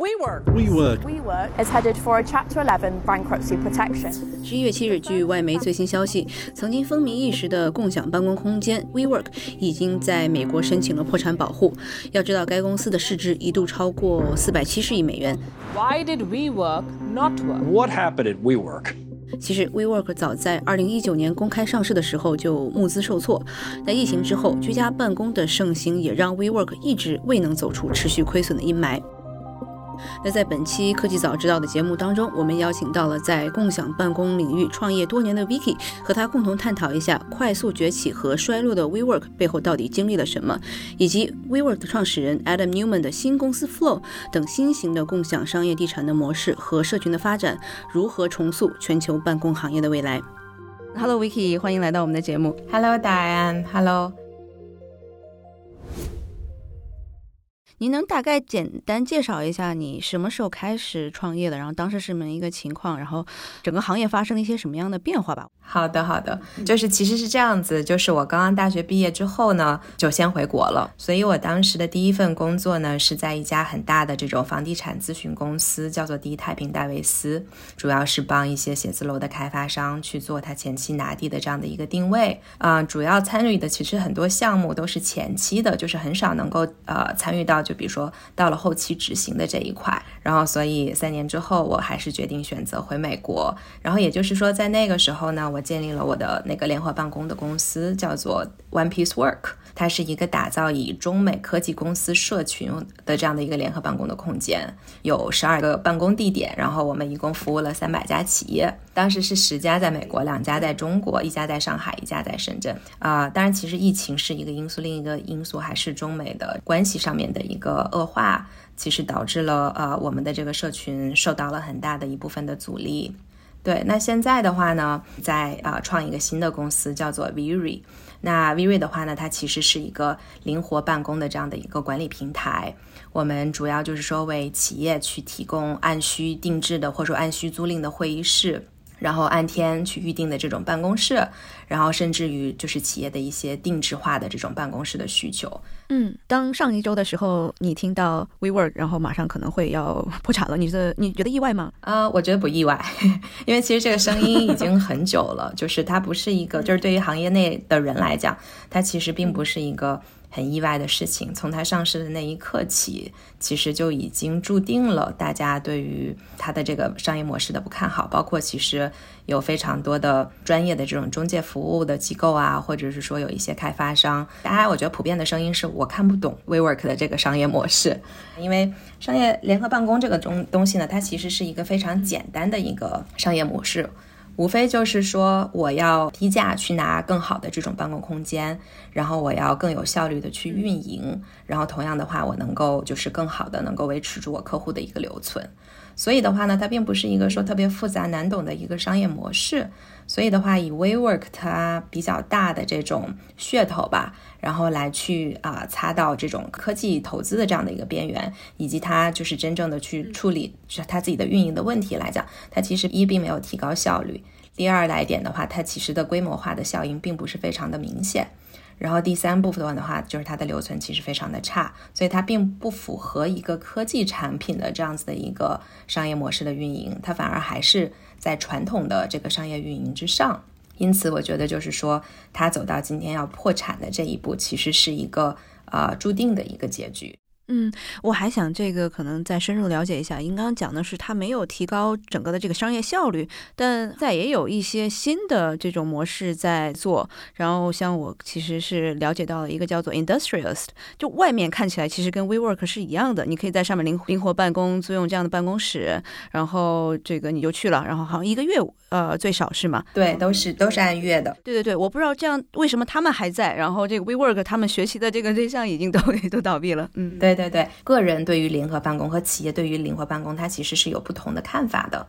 WeWork. WeWork WeWork is headed for a Chapter 11 bankruptcy protection. 十一月七日，据外媒最新消息，曾经风靡一时的共享办公空间 WeWork 已经在美国申请了破产保护。要知道，该公司的市值一度超过四百七十亿美元。Why did WeWork not work? What happened at WeWork? 其实，WeWork 早在二零一九年公开上市的时候就募资受挫。在疫情之后，居家办公的盛行也让 WeWork 一直未能走出持续亏损的阴霾。那在本期科技早知道的节目当中，我们邀请到了在共享办公领域创业多年的 Vicky，和他共同探讨一下快速崛起和衰落的 WeWork 背后到底经历了什么，以及 WeWork 的创始人 Adam Newman 的新公司 Flow 等新型的共享商业地产的模式和社群的发展，如何重塑全球办公行业的未来。Hello Vicky，欢迎来到我们的节目。Hello Diane，Hello。您能大概简单介绍一下你什么时候开始创业的？然后当时是什么一个情况？然后整个行业发生了一些什么样的变化吧？好的，好的，就是其实是这样子，就是我刚刚大学毕业之后呢，就先回国了，所以我当时的第一份工作呢是在一家很大的这种房地产咨询公司，叫做第一太平戴维斯，主要是帮一些写字楼的开发商去做他前期拿地的这样的一个定位啊、呃，主要参与的其实很多项目都是前期的，就是很少能够呃参与到就比如说到了后期执行的这一块，然后所以三年之后我还是决定选择回美国，然后也就是说在那个时候呢，我建立了我的那个联合办公的公司，叫做 One Piece Work。它是一个打造以中美科技公司社群的这样的一个联合办公的空间，有十二个办公地点，然后我们一共服务了三百家企业，当时是十家在美国，两家在中国，一家在上海，一家在深圳。啊、当然，其实疫情是一个因素，另一个因素还是中美的关系上面的一个恶化，其实导致了呃我们的这个社群受到了很大的一部分的阻力。对，那现在的话呢，在啊、创一个新的公司叫做 Viri。那 Viri 的话呢，它其实是一个灵活办公的这样的一个管理平台。我们主要就是说为企业去提供按需定制的或者说按需租赁的会议室。然后按天去预定的这种办公室，然后甚至于就是企业的一些定制化的这种办公室的需求。嗯，当上一周的时候，你听到 WeWork，然后马上可能会要破产了，你的你觉得意外吗？啊、呃，我觉得不意外，因为其实这个声音已经很久了，就是它不是一个，就是对于行业内的人来讲，它其实并不是一个。很意外的事情，从它上市的那一刻起，其实就已经注定了大家对于它的这个商业模式的不看好。包括其实有非常多的专业的这种中介服务的机构啊，或者是说有一些开发商，大家我觉得普遍的声音是我看不懂 WeWork 的这个商业模式，因为商业联合办公这个东东西呢，它其实是一个非常简单的一个商业模式。无非就是说，我要低价去拿更好的这种办公空间，然后我要更有效率的去运营，然后同样的话，我能够就是更好的能够维持住我客户的一个留存。所以的话呢，它并不是一个说特别复杂难懂的一个商业模式。所以的话，以 WeWork 它比较大的这种噱头吧，然后来去啊、擦到这种科技投资的这样的一个边缘，以及它就是真正的去处理它自己的运营的问题来讲，它其实一并没有提高效率。第二来点的话，它其实的规模化的效应并不是非常的明显。然后第三部分的话，就是它的留存其实非常的差，所以它并不符合一个科技产品的这样子的一个商业模式的运营，它反而还是在传统的这个商业运营之上。因此，我觉得就是说，他走到今天要破产的这一步，其实是一个呃注定的一个结局。嗯，我还想这个可能再深入了解一下。您刚刚讲的是它没有提高整个的这个商业效率，但在也有一些新的这种模式在做。然后像我其实是了解到了一个叫做 Industrialist，就外面看起来其实跟 WeWork 是一样的，你可以在上面灵灵活办公，租用这样的办公室，然后这个你就去了，然后好像一个月呃最少是吗？对，都是都是按月的。对对对，我不知道这样为什么他们还在，然后这个 WeWork 他们学习的这个对象已经都 都倒闭了。嗯，对。对对，个人对于联合办公和企业对于灵活办公，它其实是有不同的看法的。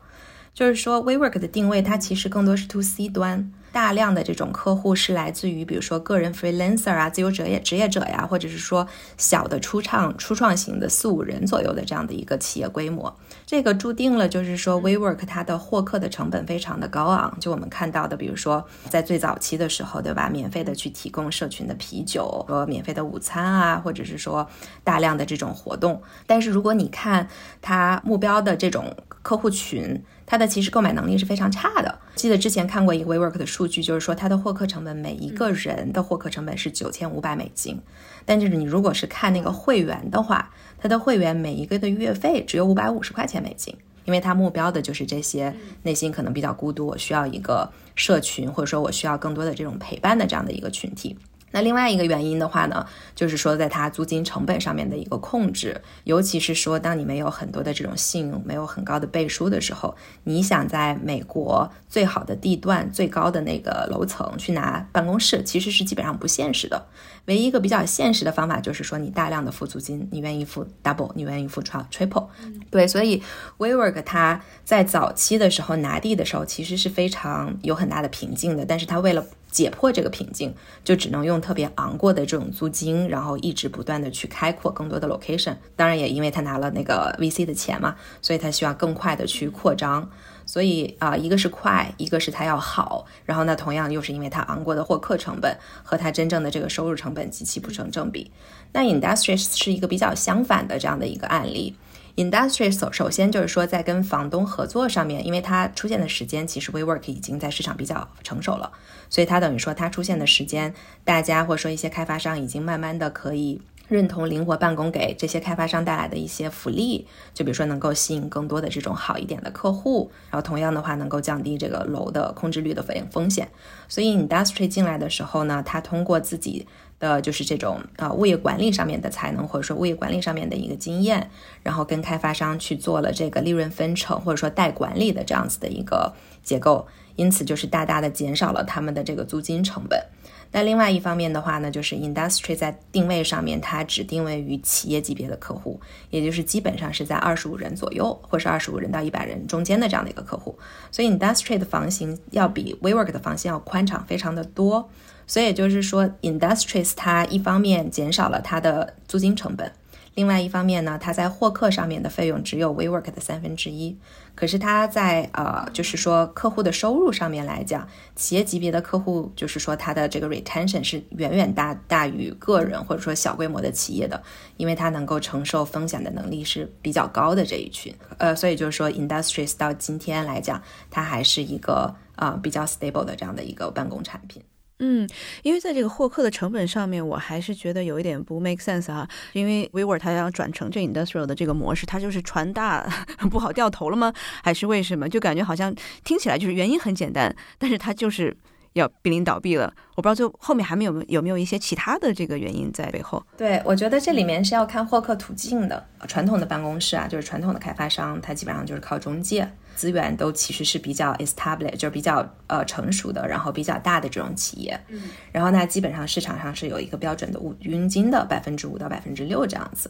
就是说，WeWork 的定位它其实更多是 To C 端。大量的这种客户是来自于，比如说个人 freelancer 啊，自由职业职业者呀，或者是说小的初创初创型的四五人左右的这样的一个企业规模。这个注定了就是说，WeWork 它的获客的成本非常的高昂。就我们看到的，比如说在最早期的时候，对吧？免费的去提供社群的啤酒和免费的午餐啊，或者是说大量的这种活动。但是如果你看它目标的这种客户群，它的其实购买能力是非常差的。记得之前看过一个 WeWork 的数据，就是说它的获客成本每一个人的获客成本是九千五百美金，但就是你如果是看那个会员的话，它的会员每一个的月费只有五百五十块钱美金，因为他目标的就是这些内心可能比较孤独，我需要一个社群，或者说我需要更多的这种陪伴的这样的一个群体。那另外一个原因的话呢，就是说在它租金成本上面的一个控制，尤其是说当你没有很多的这种信用，没有很高的背书的时候，你想在美国最好的地段、最高的那个楼层去拿办公室，其实是基本上不现实的。唯一一个比较现实的方法就是说，你大量的付租金，你愿意付 double，你愿意付 triple。对，所以 WeWork 它在早期的时候拿地的时候，其实是非常有很大的瓶颈的，但是它为了解破这个瓶颈，就只能用特别昂贵的这种租金，然后一直不断的去开阔更多的 location。当然，也因为他拿了那个 VC 的钱嘛，所以他需要更快的去扩张。所以啊，一个是快，一个是它要好。然后呢，同样又是因为它昂贵的获客成本和它真正的这个收入成本极其不成正比。那 Industries 是一个比较相反的这样的一个案例。Industry 首首先就是说，在跟房东合作上面，因为它出现的时间其实 WeWork 已经在市场比较成熟了。所以它等于说，它出现的时间，大家或者说一些开发商已经慢慢的可以认同灵活办公给这些开发商带来的一些福利，就比如说能够吸引更多的这种好一点的客户，然后同样的话能够降低这个楼的空置率的风风险。所以 Industry 进来的时候呢，它通过自己的就是这种呃物业管理上面的才能，或者说物业管理上面的一个经验，然后跟开发商去做了这个利润分成或者说代管理的这样子的一个结构。因此，就是大大的减少了他们的这个租金成本。那另外一方面的话呢，就是 industry 在定位上面，它只定位于企业级别的客户，也就是基本上是在二十五人左右，或是二十五人到一百人中间的这样的一个客户。所以 industry 的房型要比 WeWork 的房型要宽敞非常的多。所以就是说，industries 它一方面减少了它的租金成本。另外一方面呢，它在获客上面的费用只有 WeWork 的三分之一，可是它在呃，就是说客户的收入上面来讲，企业级别的客户就是说它的这个 retention 是远远大大于个人或者说小规模的企业的，因为它能够承受风险的能力是比较高的这一群，呃，所以就是说 Industries 到今天来讲，它还是一个啊比较 stable 的这样的一个办公产品。嗯，因为在这个获客的成本上面，我还是觉得有一点不 make sense 哈。因为 WeWork 它要转成这 industrial 的这个模式，它就是船大 不好掉头了吗？还是为什么？就感觉好像听起来就是原因很简单，但是它就是要濒临倒闭了。我不知道就后面还没有有没有一些其他的这个原因在背后。对，我觉得这里面是要看获客途径的。传统的办公室啊，就是传统的开发商，它基本上就是靠中介。资源都其实是比较 established，就是比较呃成熟的，然后比较大的这种企业。嗯，然后那，基本上市场上是有一个标准的五佣金的百分之五到百分之六这样子。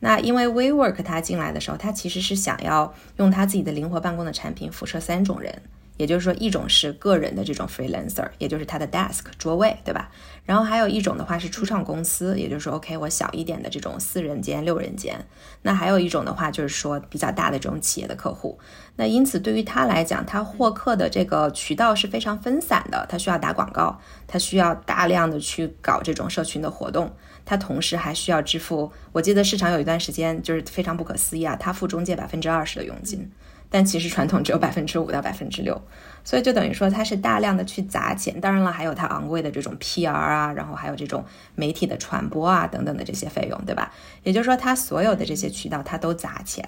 那因为 WeWork 它进来的时候，它其实是想要用它自己的灵活办公的产品辐射三种人。也就是说，一种是个人的这种 freelancer，也就是他的 desk 桌位，对吧？然后还有一种的话是初创公司，也就是说，OK，我小一点的这种四人间、六人间。那还有一种的话就是说比较大的这种企业的客户。那因此对于他来讲，他获客的这个渠道是非常分散的，他需要打广告，他需要大量的去搞这种社群的活动，他同时还需要支付。我记得市场有一段时间就是非常不可思议啊，他付中介百分之二十的佣金。但其实传统只有百分之五到百分之六，所以就等于说它是大量的去砸钱。当然了，还有它昂贵的这种 PR 啊，然后还有这种媒体的传播啊等等的这些费用，对吧？也就是说，它所有的这些渠道它都砸钱，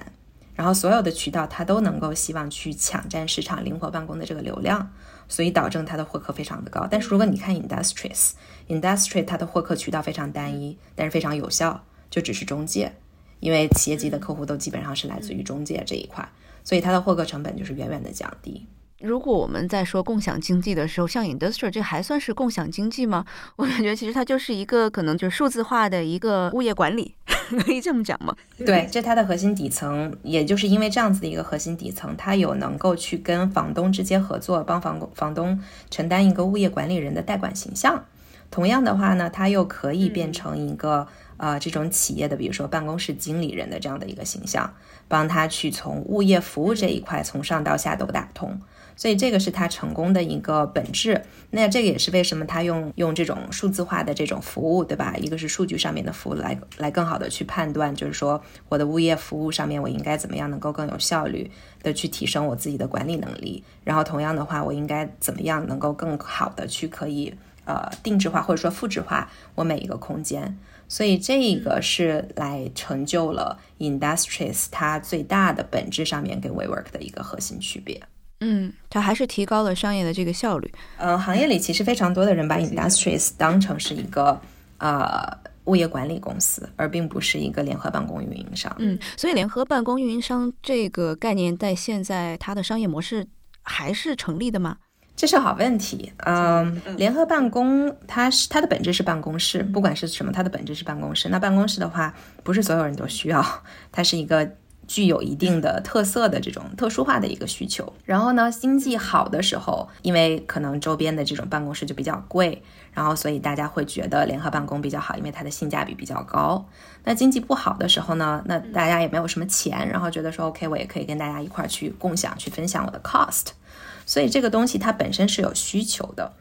然后所有的渠道它都能够希望去抢占市场灵活办公的这个流量，所以导致它的获客非常的高。但是如果你看 Industries，Industry 它的获客渠道非常单一，但是非常有效，就只是中介，因为企业级的客户都基本上是来自于中介这一块。所以它的获客成本就是远远的降低。如果我们在说共享经济的时候，像 Industrial 这还算是共享经济吗？我感觉其实它就是一个可能就是数字化的一个物业管理，可以这么讲吗？对，这它的核心底层，也就是因为这样子的一个核心底层，它有能够去跟房东直接合作，帮房房东承担一个物业管理人的代管形象。同样的话呢，它又可以变成一个呃这种企业的，比如说办公室经理人的这样的一个形象，帮他去从物业服务这一块从上到下都打通。所以这个是他成功的一个本质。那这个也是为什么他用用这种数字化的这种服务，对吧？一个是数据上面的服务来来更好的去判断，就是说我的物业服务上面我应该怎么样能够更有效率的去提升我自己的管理能力。然后同样的话，我应该怎么样能够更好的去可以呃定制化或者说复制化我每一个空间。所以这个是来成就了 Industries 它最大的本质上面跟 WeWork 的一个核心区别。嗯，它还是提高了商业的这个效率。呃，行业里其实非常多的人把 Industries 当成是一个呃物业管理公司，而并不是一个联合办公运营商。嗯，所以联合办公运营商这个概念在现在它的商业模式还是成立的吗？这是好问题。嗯，联合办公它是它的本质是办公室，不管是什么，它的本质是办公室。那办公室的话，不是所有人都需要，它是一个。具有一定的特色的这种特殊化的一个需求，然后呢，经济好的时候，因为可能周边的这种办公室就比较贵，然后所以大家会觉得联合办公比较好，因为它的性价比比较高。那经济不好的时候呢，那大家也没有什么钱，然后觉得说 OK，我也可以跟大家一块儿去共享、去分享我的 cost，所以这个东西它本身是有需求的。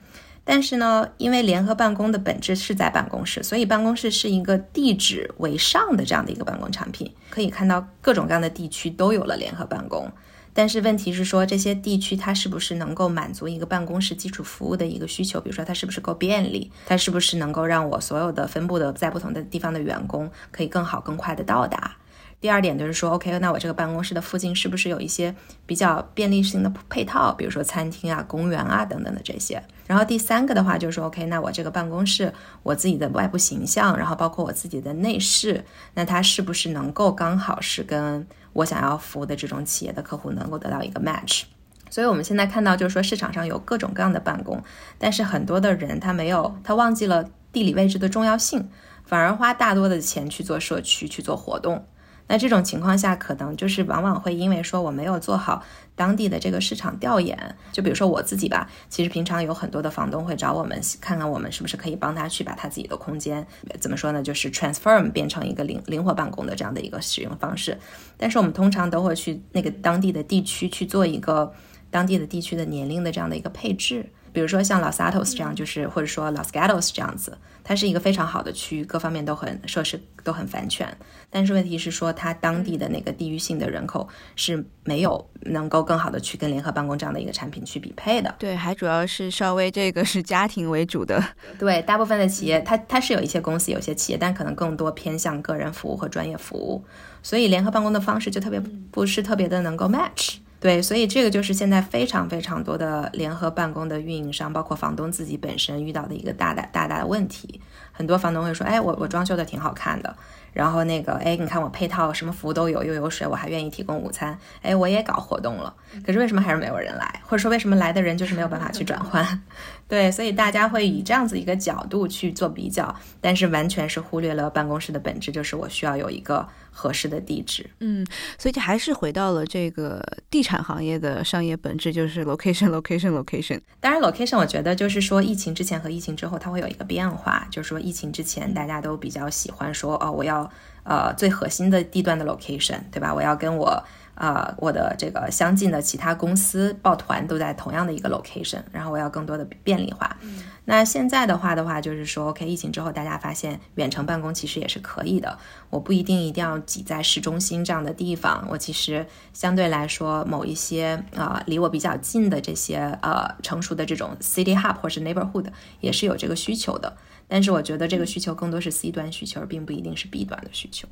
但是呢，因为联合办公的本质是在办公室，所以办公室是一个地址为上的这样的一个办公产品。可以看到各种各样的地区都有了联合办公，但是问题是说这些地区它是不是能够满足一个办公室基础服务的一个需求？比如说它是不是够便利？它是不是能够让我所有的分布的在不同的地方的员工可以更好更快的到达？第二点就是说，OK，那我这个办公室的附近是不是有一些比较便利性的配套，比如说餐厅啊、公园啊等等的这些。然后第三个的话就是说，OK，那我这个办公室我自己的外部形象，然后包括我自己的内饰，那它是不是能够刚好是跟我想要服务的这种企业的客户能够得到一个 match？所以我们现在看到就是说市场上有各种各样的办公，但是很多的人他没有，他忘记了地理位置的重要性，反而花大多的钱去做社区去做活动。那这种情况下，可能就是往往会因为说我没有做好当地的这个市场调研，就比如说我自己吧，其实平常有很多的房东会找我们看看我们是不是可以帮他去把他自己的空间怎么说呢，就是 transform 变成一个灵灵活办公的这样的一个使用方式。但是我们通常都会去那个当地的地区去做一个当地的地区的年龄的这样的一个配置。比如说像 Los Altos 这样，就是或者说 Los Gatos 这样子，它是一个非常好的区域，各方面都很设施都很繁全。但是问题是说，它当地的那个地域性的人口是没有能够更好的去跟联合办公这样的一个产品去匹配的。对，还主要是稍微这个是家庭为主的。对，大部分的企业，它它是有一些公司，有些企业，但可能更多偏向个人服务和专业服务，所以联合办公的方式就特别不是特别的能够 match。对，所以这个就是现在非常非常多的联合办公的运营商，包括房东自己本身遇到的一个大大大大的问题。很多房东会说：“哎，我我装修的挺好看的，然后那个，哎，你看我配套什么服务都有，又有水，我还愿意提供午餐，哎，我也搞活动了。可是为什么还是没有人来？或者说为什么来的人就是没有办法去转换？对，所以大家会以这样子一个角度去做比较，但是完全是忽略了办公室的本质，就是我需要有一个。合适的地址，嗯，所以就还是回到了这个地产行业的商业本质，就是 location，location，location。当然，location 我觉得就是说，疫情之前和疫情之后，它会有一个变化，就是说，疫情之前大家都比较喜欢说，哦，我要呃最核心的地段的 location，对吧？我要跟我。啊，我的这个相近的其他公司抱团都在同样的一个 location，然后我要更多的便利化。那现在的话的话，就是说，OK，疫情之后大家发现远程办公其实也是可以的，我不一定一定要挤在市中心这样的地方，我其实相对来说某一些啊离我比较近的这些呃成熟的这种 city hub 或是 neighborhood 也是有这个需求的，但是我觉得这个需求更多是 C 端需求，而并不一定是 B 端的需求。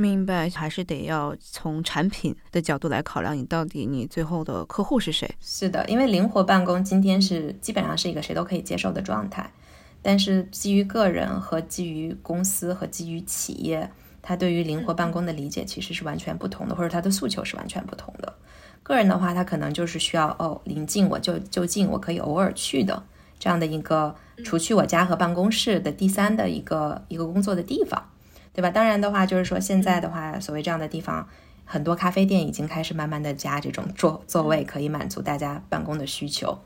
明白，还是得要从产品的角度来考量，你到底你最后的客户是谁？是的，因为灵活办公今天是基本上是一个谁都可以接受的状态，但是基于个人和基于公司和基于企业，他对于灵活办公的理解其实是完全不同的，或者他的诉求是完全不同的。个人的话，他可能就是需要哦，临近我就就近，我可以偶尔去的这样的一个，除去我家和办公室的第三的一个一个工作的地方，对吧？当然的话，就是说现在的话，所谓这样的地方，很多咖啡店已经开始慢慢的加这种座座位，可以满足大家办公的需求。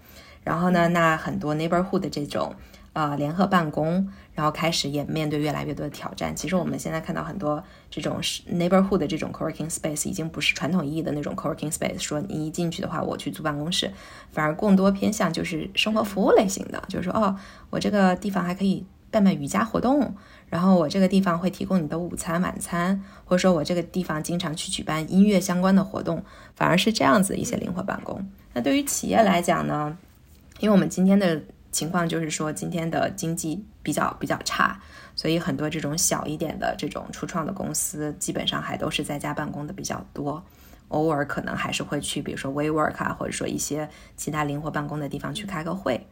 然后呢，那很多 neighborhood 的这种。呃，联合办公，然后开始也面对越来越多的挑战。其实我们现在看到很多这种 neighborhood 的这种 coworking space，已经不是传统意义的那种 coworking space。说你一进去的话，我去租办公室，反而更多偏向就是生活服务类型的，就是说，哦，我这个地方还可以办办瑜伽活动，然后我这个地方会提供你的午餐、晚餐，或者说我这个地方经常去举办音乐相关的活动，反而是这样子一些灵活办公。那对于企业来讲呢，因为我们今天的。情况就是说，今天的经济比较比较差，所以很多这种小一点的这种初创的公司，基本上还都是在家办公的比较多，偶尔可能还是会去，比如说 WeWork 啊，或者说一些其他灵活办公的地方去开个会。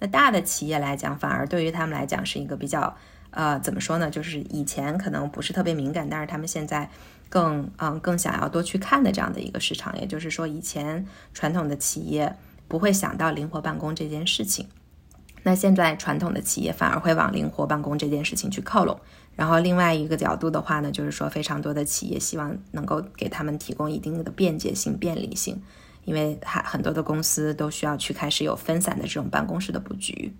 那大的企业来讲，反而对于他们来讲是一个比较，呃，怎么说呢？就是以前可能不是特别敏感，但是他们现在更嗯更想要多去看的这样的一个市场。也就是说，以前传统的企业不会想到灵活办公这件事情。那现在传统的企业反而会往灵活办公这件事情去靠拢，然后另外一个角度的话呢，就是说非常多的企业希望能够给他们提供一定的便捷性、便利性，因为还很多的公司都需要去开始有分散的这种办公室的布局。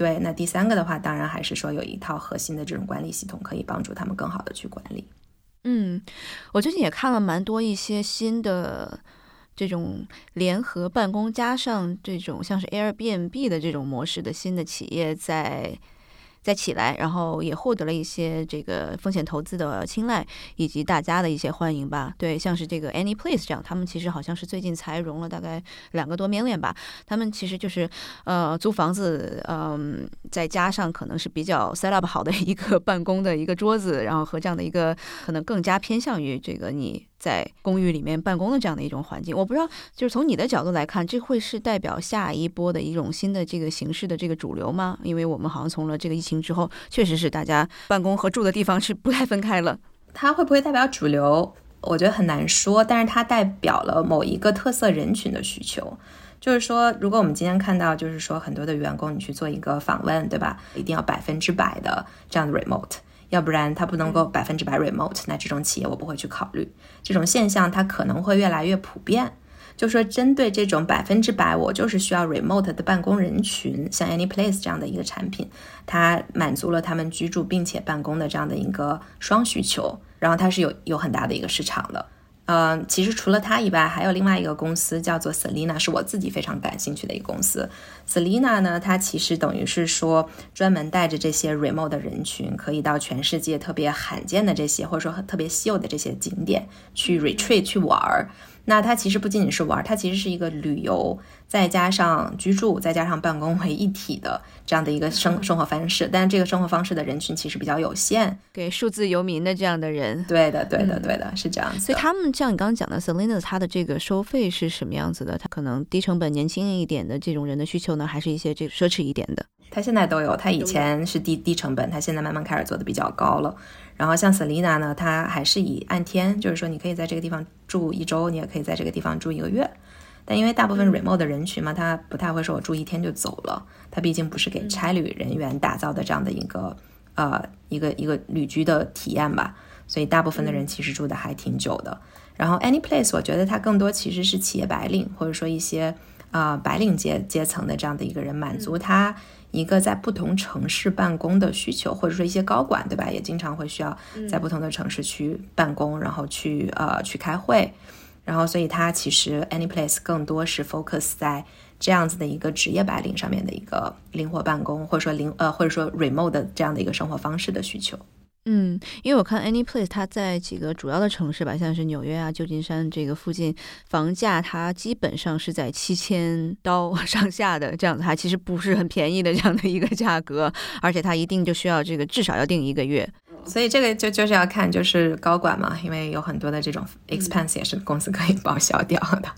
对，那第三个的话，当然还是说有一套核心的这种管理系统，可以帮助他们更好的去管理。嗯，我最近也看了蛮多一些新的。这种联合办公加上这种像是 Airbnb 的这种模式的新的企业在。再起来，然后也获得了一些这个风险投资的青睐，以及大家的一些欢迎吧。对，像是这个 AnyPlace 这样，他们其实好像是最近才融了大概两个多 million 吧。他们其实就是呃租房子，嗯，再加上可能是比较 set up 好的一个办公的一个桌子，然后和这样的一个可能更加偏向于这个你在公寓里面办公的这样的一种环境。我不知道，就是从你的角度来看，这会是代表下一波的一种新的这个形式的这个主流吗？因为我们好像从了这个疫情。之后，确实是大家办公和住的地方是不太分开了。它会不会代表主流？我觉得很难说。但是它代表了某一个特色人群的需求。就是说，如果我们今天看到，就是说很多的员工，你去做一个访问，对吧？一定要百分之百的这样的 remote，要不然它不能够百分之百 remote。那这种企业我不会去考虑。这种现象它可能会越来越普遍。就说针对这种百分之百，我就是需要 remote 的办公人群，像 AnyPlace 这样的一个产品，它满足了他们居住并且办公的这样的一个双需求，然后它是有有很大的一个市场的。嗯，其实除了它以外，还有另外一个公司叫做 Selina，是我自己非常感兴趣的一个公司。Selina 呢，它其实等于是说专门带着这些 remote 的人群，可以到全世界特别罕见的这些或者说特别稀有的这些景点去 retreat 去玩儿。那它其实不仅仅是玩儿，它其实是一个旅游，再加上居住，再加上办公为一体的这样的一个生生活方式。但是这个生活方式的人群其实比较有限，给数字游民的这样的人。对的，对的，对的，是这样子。所以他们像你刚刚讲的，Selina，他的这个收费是什么样子的？他可能低成本、年轻一点的这种人的需求呢，还是一些这个奢侈一点的？他现在都有，他以前是低低成本，他现在慢慢开始做的比较高了。然后像 Selina 呢，他还是以按天，就是说你可以在这个地方住一周，你也可以在这个地方住一个月。但因为大部分 remote 的人群嘛，他不太会说我住一天就走了，他毕竟不是给差旅人员打造的这样的一个呃一个一个旅居的体验吧，所以大部分的人其实住的还挺久的。然后 AnyPlace 我觉得它更多其实是企业白领或者说一些啊白领阶阶层的这样的一个人满足他。一个在不同城市办公的需求，或者说一些高管，对吧？也经常会需要在不同的城市去办公，然后去呃去开会，然后所以它其实 AnyPlace 更多是 focus 在这样子的一个职业白领上面的一个灵活办公，或者说灵呃或者说 remote 的这样的一个生活方式的需求。嗯，因为我看 AnyPlace 它在几个主要的城市吧，像是纽约啊、旧金山这个附近，房价它基本上是在七千刀上下的这样子，它其实不是很便宜的这样的一个价格，而且它一定就需要这个至少要订一个月。所以这个就就是要看就是高管嘛，因为有很多的这种 expense 也是公司可以报销掉的，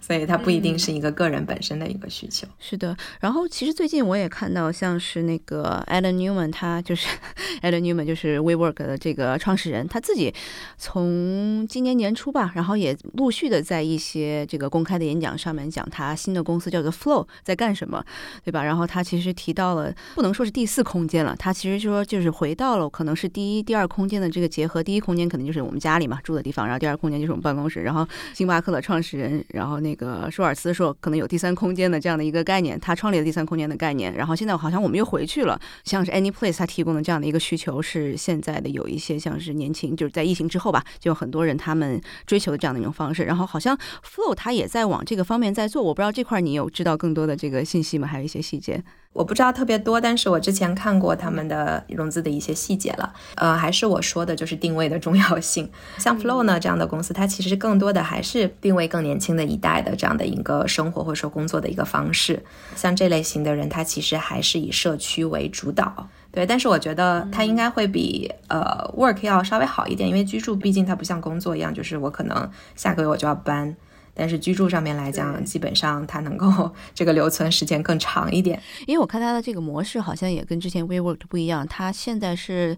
所以它不一定是一个个人本身的一个需求。是的，然后其实最近我也看到，像是那个 Alan Newman，他就是 Alan Newman 就是 WeWork 的这个创始人，他自己从今年年初吧，然后也陆续的在一些这个公开的演讲上面讲他新的公司叫做 Flow 在干什么，对吧？然后他其实提到了，不能说是第四空间了，他其实说就是回到了可能是第第一、第二空间的这个结合。第一空间肯定就是我们家里嘛住的地方，然后第二空间就是我们办公室。然后星巴克的创始人，然后那个舒尔茨说可能有第三空间的这样的一个概念，他创立了第三空间的概念。然后现在好像我们又回去了，像是 AnyPlace 他提供的这样的一个需求是现在的有一些像是年轻，就是在疫情之后吧，就很多人他们追求的这样的一种方式。然后好像 Flow 他也在往这个方面在做，我不知道这块你有知道更多的这个信息吗？还有一些细节。我不知道特别多，但是我之前看过他们的融资的一些细节了。呃，还是我说的，就是定位的重要性。像 Flow 呢这样的公司，它其实更多的还是定位更年轻的一代的这样的一个生活或者说工作的一个方式。像这类型的人，他其实还是以社区为主导。对，但是我觉得他应该会比呃 Work 要稍微好一点，因为居住毕竟它不像工作一样，就是我可能下个月我就要搬。但是居住上面来讲，基本上它能够这个留存时间更长一点。因为我看它的这个模式好像也跟之前 WeWork 不一样，它现在是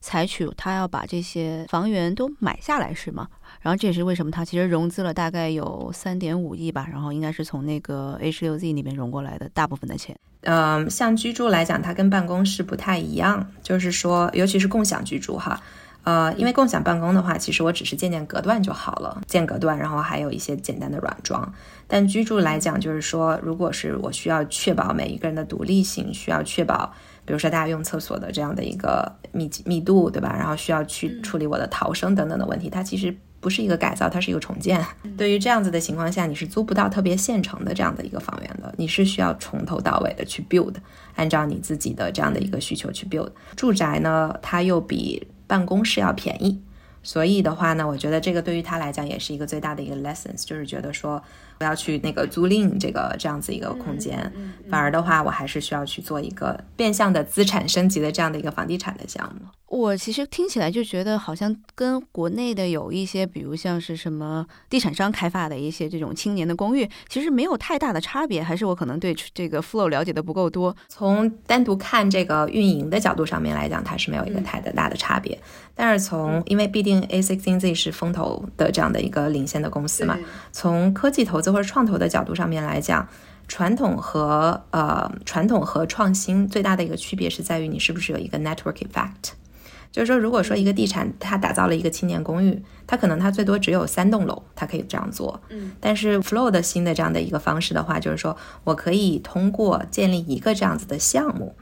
采取它要把这些房源都买下来，是吗？然后这也是为什么它其实融资了大概有三点五亿吧，然后应该是从那个 H 六 Z 那边融过来的大部分的钱。嗯，像居住来讲，它跟办公室不太一样，就是说，尤其是共享居住哈。呃，因为共享办公的话，其实我只是建建隔断就好了，建隔断，然后还有一些简单的软装。但居住来讲，就是说，如果是我需要确保每一个人的独立性，需要确保，比如说大家用厕所的这样的一个密集密度，对吧？然后需要去处理我的逃生等等的问题，它其实不是一个改造，它是一个重建。对于这样子的情况下，你是租不到特别现成的这样的一个房源的，你是需要从头到尾的去 build，按照你自己的这样的一个需求去 build。住宅呢，它又比办公室要便宜，所以的话呢，我觉得这个对于他来讲也是一个最大的一个 lessons，就是觉得说不要去那个租赁这个这样子一个空间，反而的话，我还是需要去做一个变相的资产升级的这样的一个房地产的项目。我其实听起来就觉得好像跟国内的有一些，比如像是什么地产商开发的一些这种青年的公寓，其实没有太大的差别，还是我可能对这个 flow 了解的不够多。从单独看这个运营的角度上面来讲，它是没有一个太的大的差别。但是从因为必定 A16Z 是风投的这样的一个领先的公司嘛，从科技投资或者创投的角度上面来讲，传统和呃传统和创新最大的一个区别是在于你是不是有一个 network effect。就是说，如果说一个地产它打造了一个青年公寓，它可能它最多只有三栋楼，它可以这样做。嗯，但是 Flow 的新的这样的一个方式的话，就是说我可以通过建立一个这样子的项目。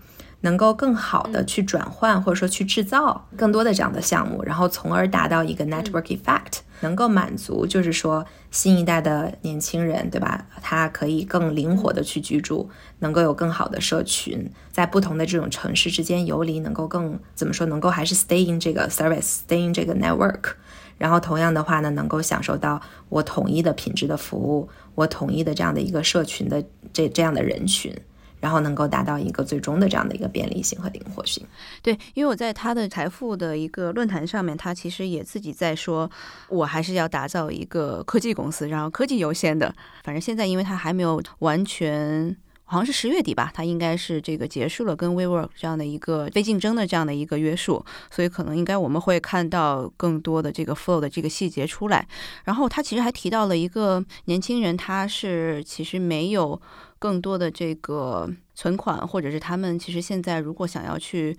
能够更好的去转换，或者说去制造更多的这样的项目，然后从而达到一个 network effect，能够满足就是说新一代的年轻人，对吧？他可以更灵活的去居住，能够有更好的社群，在不同的这种城市之间游离，能够更怎么说？能够还是 stay in 这个 service，stay in 这个 network，然后同样的话呢，能够享受到我统一的品质的服务，我统一的这样的一个社群的这这样的人群。然后能够达到一个最终的这样的一个便利性和灵活性。对，因为我在他的财富的一个论坛上面，他其实也自己在说，我还是要打造一个科技公司，然后科技优先的。反正现在，因为他还没有完全，好像是十月底吧，他应该是这个结束了跟 WeWork 这样的一个非竞争的这样的一个约束，所以可能应该我们会看到更多的这个 Flow 的这个细节出来。然后他其实还提到了一个年轻人，他是其实没有。更多的这个存款，或者是他们其实现在如果想要去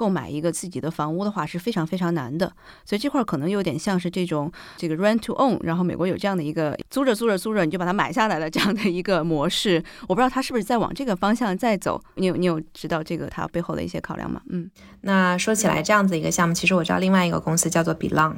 购买一个自己的房屋的话，是非常非常难的。所以这块可能有点像是这种这个 rent to own，然后美国有这样的一个租着租着租着你就把它买下来了这样的一个模式。我不知道他是不是在往这个方向在走。你有你有知道这个它背后的一些考量吗？嗯，那说起来这样子一个项目，其实我知道另外一个公司叫做 Belong，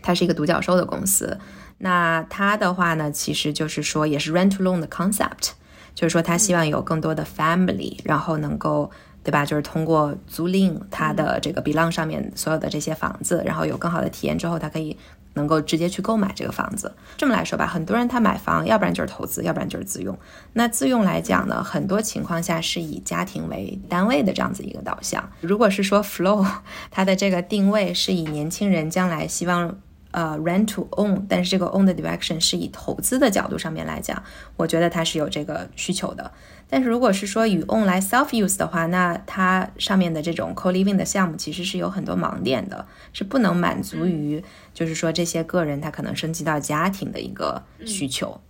它是一个独角兽的公司。那它的话呢，其实就是说也是 rent to own 的 concept。就是说，他希望有更多的 family，然后能够对吧？就是通过租赁他的这个 belong 上面所有的这些房子，然后有更好的体验之后，他可以能够直接去购买这个房子。这么来说吧，很多人他买房，要不然就是投资，要不然就是自用。那自用来讲呢，很多情况下是以家庭为单位的这样子一个导向。如果是说 flow，它的这个定位是以年轻人将来希望。呃，rent to own，但是这个 own 的 direction 是以投资的角度上面来讲，我觉得它是有这个需求的。但是如果是说以 own 来 self use 的话，那它上面的这种 co living 的项目其实是有很多盲点的，是不能满足于就是说这些个人他可能升级到家庭的一个需求。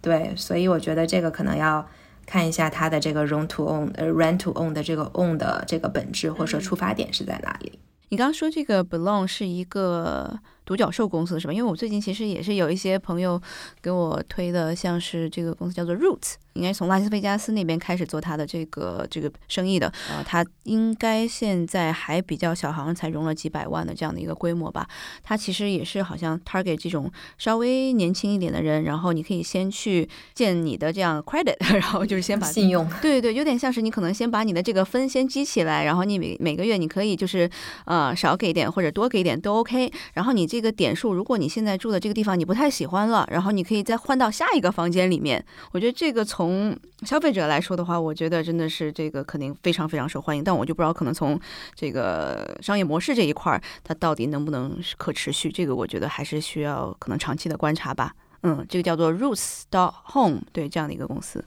对，所以我觉得这个可能要看一下它的这个 rent to own，呃，rent to own 的这个 own 的这个本质或者说出发点是在哪里。你刚刚说这个 belong 是一个。独角兽公司是吧？因为我最近其实也是有一些朋友给我推的，像是这个公司叫做 Roots。应该从拉斯维加斯那边开始做他的这个这个生意的呃，他应该现在还比较小，好像才融了几百万的这样的一个规模吧。他其实也是好像 target 这种稍微年轻一点的人，然后你可以先去建你的这样 credit，然后就是先把信用，对对，有点像是你可能先把你的这个分先积起来，然后你每每个月你可以就是呃少给一点或者多给一点都 OK。然后你这这个点数，如果你现在住的这个地方你不太喜欢了，然后你可以再换到下一个房间里面。我觉得这个从消费者来说的话，我觉得真的是这个肯定非常非常受欢迎，但我就不知道可能从这个商业模式这一块，它到底能不能可持续，这个我觉得还是需要可能长期的观察吧。嗯，这个叫做 Roots dot Home，对这样的一个公司。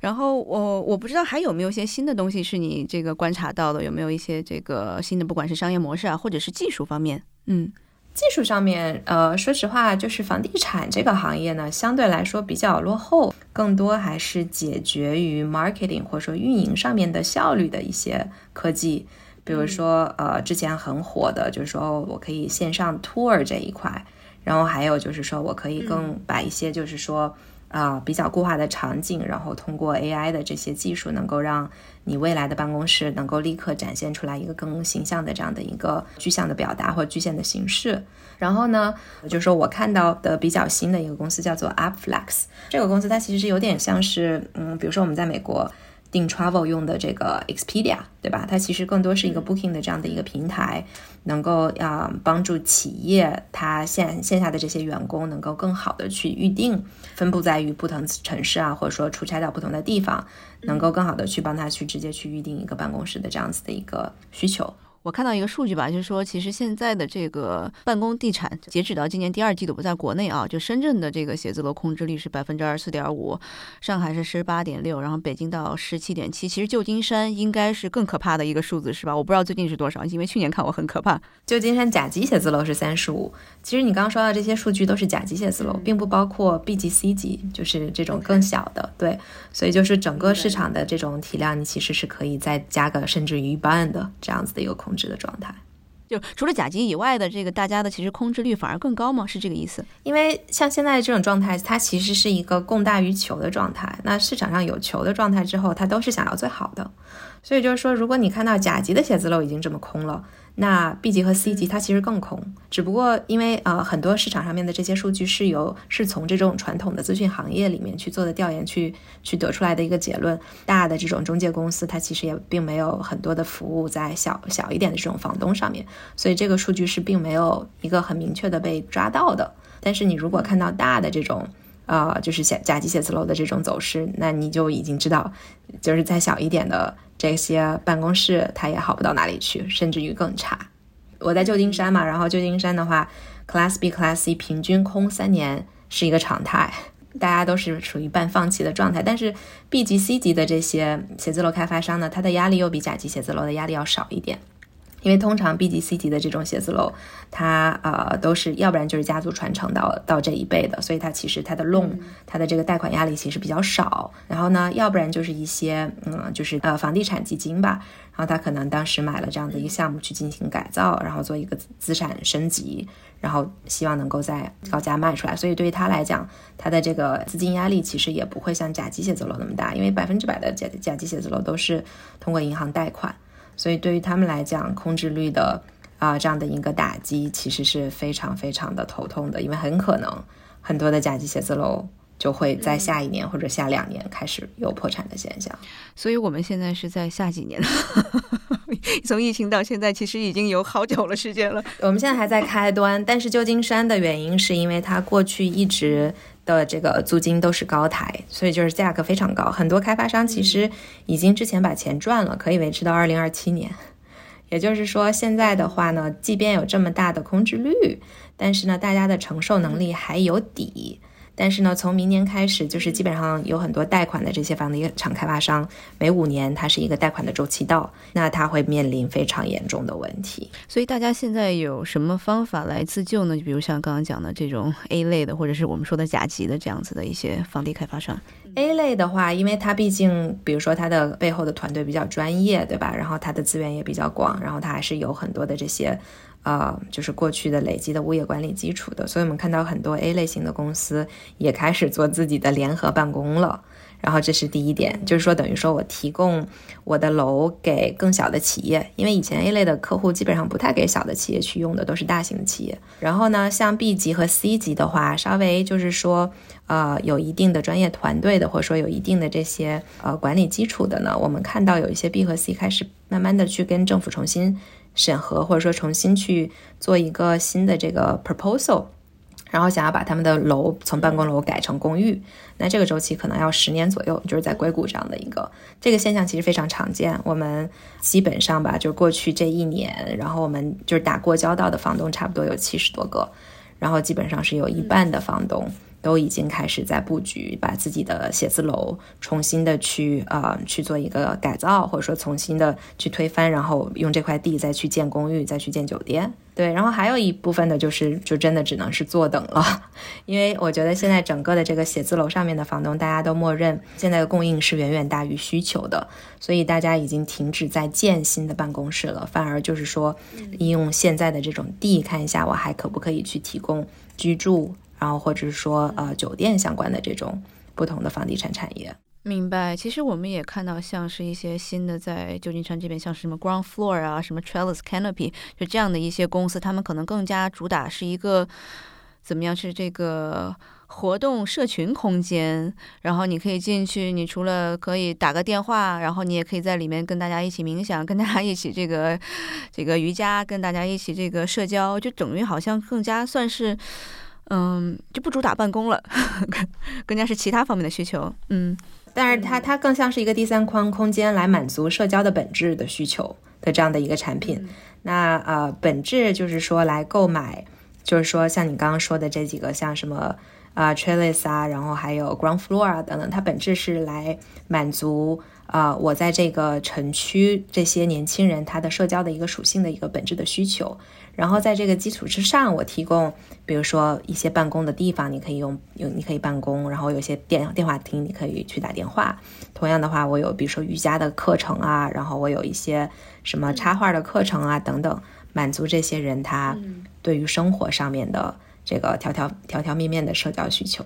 然后我我不知道还有没有一些新的东西是你这个观察到的，有没有一些这个新的，不管是商业模式啊，或者是技术方面，嗯。技术上面，呃，说实话，就是房地产这个行业呢，相对来说比较落后，更多还是解决于 marketing 或者说运营上面的效率的一些科技，比如说，呃，之前很火的，就是说我可以线上 tour 这一块，然后还有就是说我可以更把一些就是说。啊，比较固化的场景，然后通过 AI 的这些技术，能够让你未来的办公室能够立刻展现出来一个更形象的这样的一个具象的表达或具象的形式。然后呢，就是说我看到的比较新的一个公司叫做 Appflex，这个公司它其实是有点像是，嗯，比如说我们在美国。订 travel 用的这个 Expedia，对吧？它其实更多是一个 booking 的这样的一个平台，能够啊帮助企业它线线下的这些员工能够更好的去预定，分布在于不同城市啊，或者说出差到不同的地方，能够更好的去帮他去直接去预定一个办公室的这样子的一个需求。我看到一个数据吧，就是说，其实现在的这个办公地产，截止到今年第二季度，不在国内啊，就深圳的这个写字楼空置率是百分之二十四点五，上海是十八点六，然后北京到十七点七。其实旧金山应该是更可怕的一个数字，是吧？我不知道最近是多少，因为去年看我很可怕。旧金山甲级写字楼是三十五。其实你刚刚说到这些数据都是甲级写字楼，并不包括 B 级、C 级，就是这种更小的。对，所以就是整个市场的这种体量，你其实是可以再加个甚至于一半的这样子的一个空。值的状态，就除了甲级以外的这个，大家的其实空置率反而更高吗？是这个意思？因为像现在这种状态，它其实是一个供大于求的状态。那市场上有求的状态之后，它都是想要最好的。所以就是说，如果你看到甲级的写字楼已经这么空了。那 B 级和 C 级它其实更空，只不过因为呃很多市场上面的这些数据是由是从这种传统的资讯行业里面去做的调研去去得出来的一个结论，大的这种中介公司它其实也并没有很多的服务在小小一点的这种房东上面，所以这个数据是并没有一个很明确的被抓到的。但是你如果看到大的这种呃就是甲甲级写字楼的这种走势，那你就已经知道，就是在小一点的。这些办公室它也好不到哪里去，甚至于更差。我在旧金山嘛，然后旧金山的话，Class B、Class C 平均空三年是一个常态，大家都是处于半放弃的状态。但是 B 级、C 级的这些写字楼开发商呢，它的压力又比甲级写字楼的压力要少一点。因为通常 B 级、C 级的这种写字楼，它呃都是要不然就是家族传承到到这一辈的，所以它其实它的 loan 它的这个贷款压力其实比较少。然后呢，要不然就是一些嗯就是呃房地产基金吧，然后他可能当时买了这样的一个项目去进行改造，然后做一个资产升级，然后希望能够在高价卖出来。所以对于他来讲，他的这个资金压力其实也不会像甲级写字楼那么大，因为百分之百的甲甲级写字楼都是通过银行贷款。所以对于他们来讲，空置率的啊这样的一个打击，其实是非常非常的头痛的，因为很可能很多的甲级写字楼就会在下一年或者下两年开始有破产的现象。所以我们现在是在下几年？从疫情到现在，其实已经有好久了时间了。我们现在还在开端，但是旧金山的原因是因为它过去一直的这个租金都是高台，所以就是价格非常高。很多开发商其实已经之前把钱赚了，可以维持到二零二七年。也就是说，现在的话呢，即便有这么大的空置率，但是呢，大家的承受能力还有底。但是呢，从明年开始，就是基本上有很多贷款的这些房地产开发商，每五年它是一个贷款的周期到，那它会面临非常严重的问题。所以大家现在有什么方法来自救呢？就比如像刚刚讲的这种 A 类的，或者是我们说的甲级的这样子的一些房地开发商。A 类的话，因为它毕竟，比如说它的背后的团队比较专业，对吧？然后它的资源也比较广，然后它还是有很多的这些。呃，就是过去的累积的物业管理基础的，所以我们看到很多 A 类型的公司也开始做自己的联合办公了。然后这是第一点，就是说等于说我提供我的楼给更小的企业，因为以前 A 类的客户基本上不太给小的企业去用的，都是大型企业。然后呢，像 B 级和 C 级的话，稍微就是说呃有一定的专业团队的，或者说有一定的这些呃管理基础的呢，我们看到有一些 B 和 C 开始慢慢的去跟政府重新。审核或者说重新去做一个新的这个 proposal，然后想要把他们的楼从办公楼改成公寓，那这个周期可能要十年左右，就是在硅谷这样的一个这个现象其实非常常见。我们基本上吧，就是过去这一年，然后我们就是打过交道的房东差不多有七十多个，然后基本上是有一半的房东。都已经开始在布局，把自己的写字楼重新的去呃去做一个改造，或者说重新的去推翻，然后用这块地再去建公寓，再去建酒店。对，然后还有一部分的就是就真的只能是坐等了，因为我觉得现在整个的这个写字楼上面的房东，大家都默认现在的供应是远远大于需求的，所以大家已经停止在建新的办公室了，反而就是说利用现在的这种地，看一下我还可不可以去提供居住。然后或者是说呃酒店相关的这种不同的房地产产业，明白。其实我们也看到像是一些新的在旧金山这边，像是什么 Ground Floor 啊，什么 Trellis Canopy，就这样的一些公司，他们可能更加主打是一个怎么样？是这个活动社群空间。然后你可以进去，你除了可以打个电话，然后你也可以在里面跟大家一起冥想，跟大家一起这个这个瑜伽，跟大家一起这个社交，就等于好像更加算是。嗯，就不主打办公了，更加是其他方面的需求。嗯，但是它它更像是一个第三框空间来满足社交的本质的需求的这样的一个产品。那呃，本质就是说来购买，就是说像你刚刚说的这几个，像什么啊 Trellis 啊，然后还有 Ground Floor 啊等等，它本质是来满足啊我在这个城区这些年轻人他的社交的一个属性的一个本质的需求。然后在这个基础之上，我提供，比如说一些办公的地方，你可以用用，你可以办公，然后有些电电话亭，你可以去打电话。同样的话，我有比如说瑜伽的课程啊，然后我有一些什么插画的课程啊等等，满足这些人他对于生活上面的这个条条条条面面的社交需求。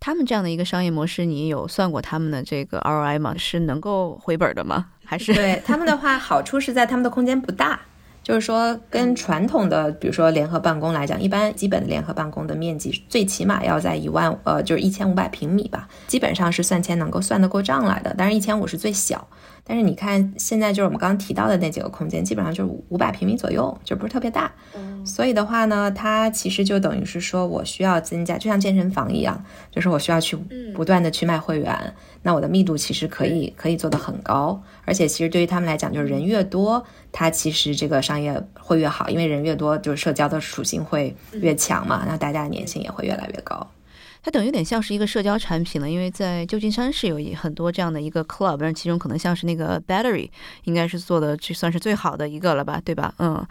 他们这样的一个商业模式，你有算过他们的这个 ROI 吗？是能够回本的吗？还是对他们的话，好处是在他们的空间不大。就是说，跟传统的，比如说联合办公来讲，一般基本的联合办公的面积最起码要在一万，呃，就是一千五百平米吧，基本上是算钱能够算得过账来的。但是，一千五是最小。但是你看，现在就是我们刚刚提到的那几个空间，基本上就是五百平米左右，就不是特别大。所以的话呢，它其实就等于是说我需要增加，就像健身房一样，就是我需要去不断的去卖会员。那我的密度其实可以可以做得很高，而且其实对于他们来讲，就是人越多，它其实这个商业会越好，因为人越多，就是社交的属性会越强嘛，那大家的粘性也会越来越高。它等于有点像是一个社交产品了，因为在旧金山是有一很多这样的一个 club，但其中可能像是那个 Battery，应该是做的就算是最好的一个了吧，对吧？嗯。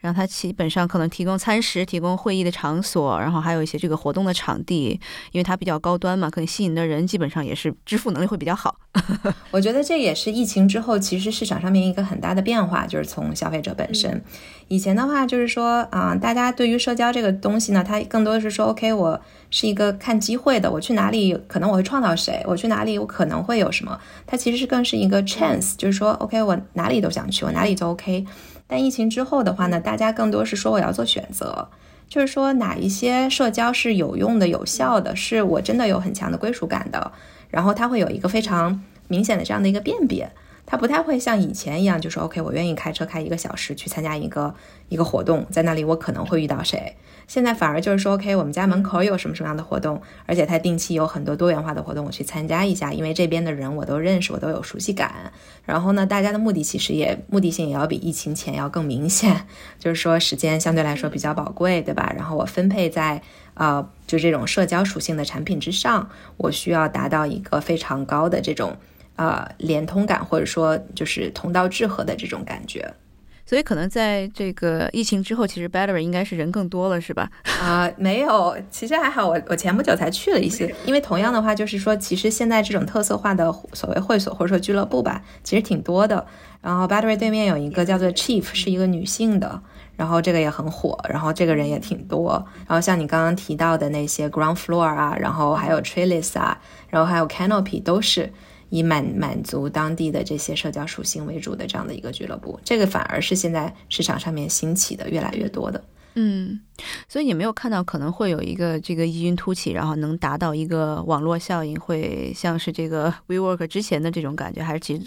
然后它基本上可能提供餐食、提供会议的场所，然后还有一些这个活动的场地，因为它比较高端嘛，可能吸引的人基本上也是支付能力会比较好。我觉得这也是疫情之后其实市场上面一个很大的变化，就是从消费者本身。以前的话就是说啊，大家对于社交这个东西呢，它更多的是说，OK，我是一个看机会的，我去哪里可能我会创造谁，我去哪里我可能会有什么，它其实是更是一个 chance，就是说，OK，我哪里都想去，我哪里都 OK。但疫情之后的话呢，大家更多是说我要做选择，就是说哪一些社交是有用的、有效的，是我真的有很强的归属感的，然后它会有一个非常明显的这样的一个辨别。它不太会像以前一样，就说 OK，我愿意开车开一个小时去参加一个一个活动，在那里我可能会遇到谁。现在反而就是说 OK，我们家门口有什么什么样的活动，而且它定期有很多多元化的活动，我去参加一下，因为这边的人我都认识，我都有熟悉感。然后呢，大家的目的其实也目的性也要比疫情前要更明显，就是说时间相对来说比较宝贵，对吧？然后我分配在呃就这种社交属性的产品之上，我需要达到一个非常高的这种。呃，连通感或者说就是同道致和的这种感觉，所以可能在这个疫情之后，其实 Battery 应该是人更多了，是吧？啊，没有，其实还好，我我前不久才去了一些，因为同样的话，就是说，其实现在这种特色化的所谓会所或者说俱乐部吧，其实挺多的。然后 Battery 对面有一个叫做 Chief，是一个女性的，然后这个也很火，然后这个人也挺多。然后像你刚刚提到的那些 Ground Floor 啊，然后还有 Trellis 啊，然后还有 Canopy 都是。以满满足当地的这些社交属性为主的这样的一个俱乐部，这个反而是现在市场上面兴起的越来越多的。嗯，所以你没有看到可能会有一个这个异军突起，然后能达到一个网络效应，会像是这个 WeWork 之前的这种感觉，还是其实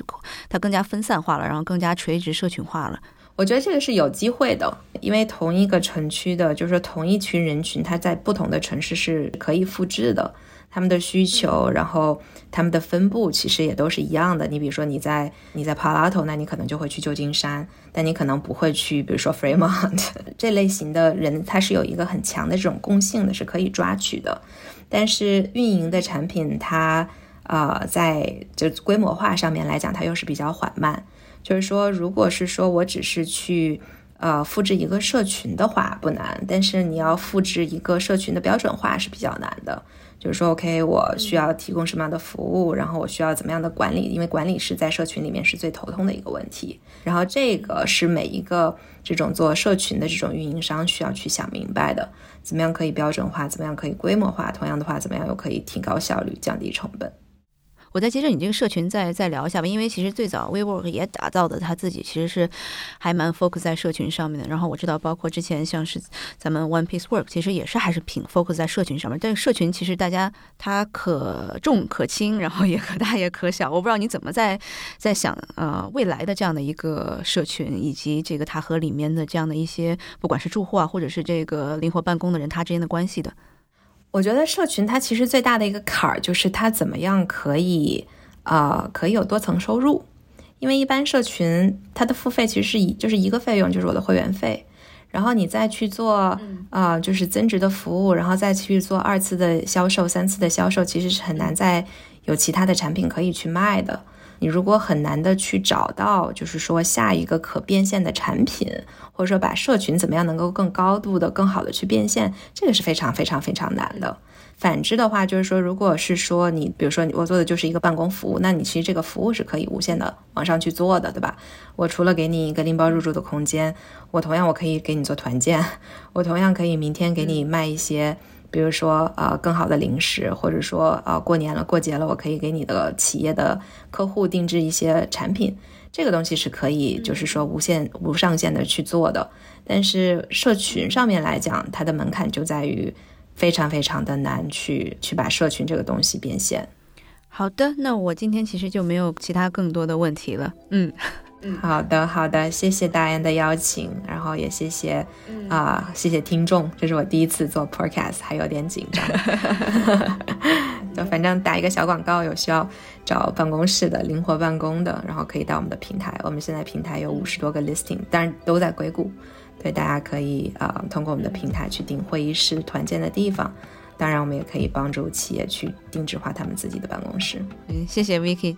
它更加分散化了，然后更加垂直社群化了？我觉得这个是有机会的，因为同一个城区的，就是说同一群人群，它在不同的城市是可以复制的。他们的需求，然后他们的分布其实也都是一样的。你比如说你在你在 Palo Alto，那你可能就会去旧金山，但你可能不会去，比如说 Fremont 这类型的人，他是有一个很强的这种共性的，是可以抓取的。但是运营的产品，它呃在就规模化上面来讲，它又是比较缓慢。就是说，如果是说我只是去呃复制一个社群的话，不难，但是你要复制一个社群的标准化是比较难的。就是说，OK，我需要提供什么样的服务，然后我需要怎么样的管理？因为管理是在社群里面是最头痛的一个问题。然后这个是每一个这种做社群的这种运营商需要去想明白的：怎么样可以标准化？怎么样可以规模化？同样的话，怎么样又可以提高效率、降低成本？我再接着你这个社群再再聊一下吧，因为其实最早 WeWork 也打造的他自己其实是还蛮 focus 在社群上面的。然后我知道，包括之前像是咱们 One Piece Work，其实也是还是挺 focus 在社群上面。但是社群其实大家它可重可轻，然后也可大也可小。我不知道你怎么在在想呃未来的这样的一个社群，以及这个它和里面的这样的一些不管是住户啊，或者是这个灵活办公的人，他之间的关系的。我觉得社群它其实最大的一个坎儿就是它怎么样可以，呃，可以有多层收入。因为一般社群它的付费其实是以就是一个费用，就是我的会员费，然后你再去做啊，就是增值的服务，然后再去做二次的销售、三次的销售，其实是很难再有其他的产品可以去卖的。你如果很难的去找到，就是说下一个可变现的产品，或者说把社群怎么样能够更高度的、更好的去变现，这个是非常非常非常难的。反之的话，就是说，如果是说你，比如说我做的就是一个办公服务，那你其实这个服务是可以无限的往上去做的，对吧？我除了给你一个拎包入住的空间，我同样我可以给你做团建，我同样可以明天给你卖一些。比如说，呃，更好的零食，或者说，呃，过年了、过节了，我可以给你的企业的客户定制一些产品，这个东西是可以，就是说无限、无上限的去做的。但是社群上面来讲，它的门槛就在于非常非常的难去去把社群这个东西变现。好的，那我今天其实就没有其他更多的问题了。嗯。好的，好的，谢谢大安的邀请，然后也谢谢啊，谢谢听众，这是我第一次做 podcast，还有点紧张。就反正打一个小广告，有需要找办公室的、灵活办公的，然后可以到我们的平台。我们现在平台有五十多个 listing，当然都在硅谷，对，大家可以啊通过我们的平台去订会议室、团建的地方。当然，我们也可以帮助企业去定制化他们自己的办公室。嗯，谢谢 Vicky。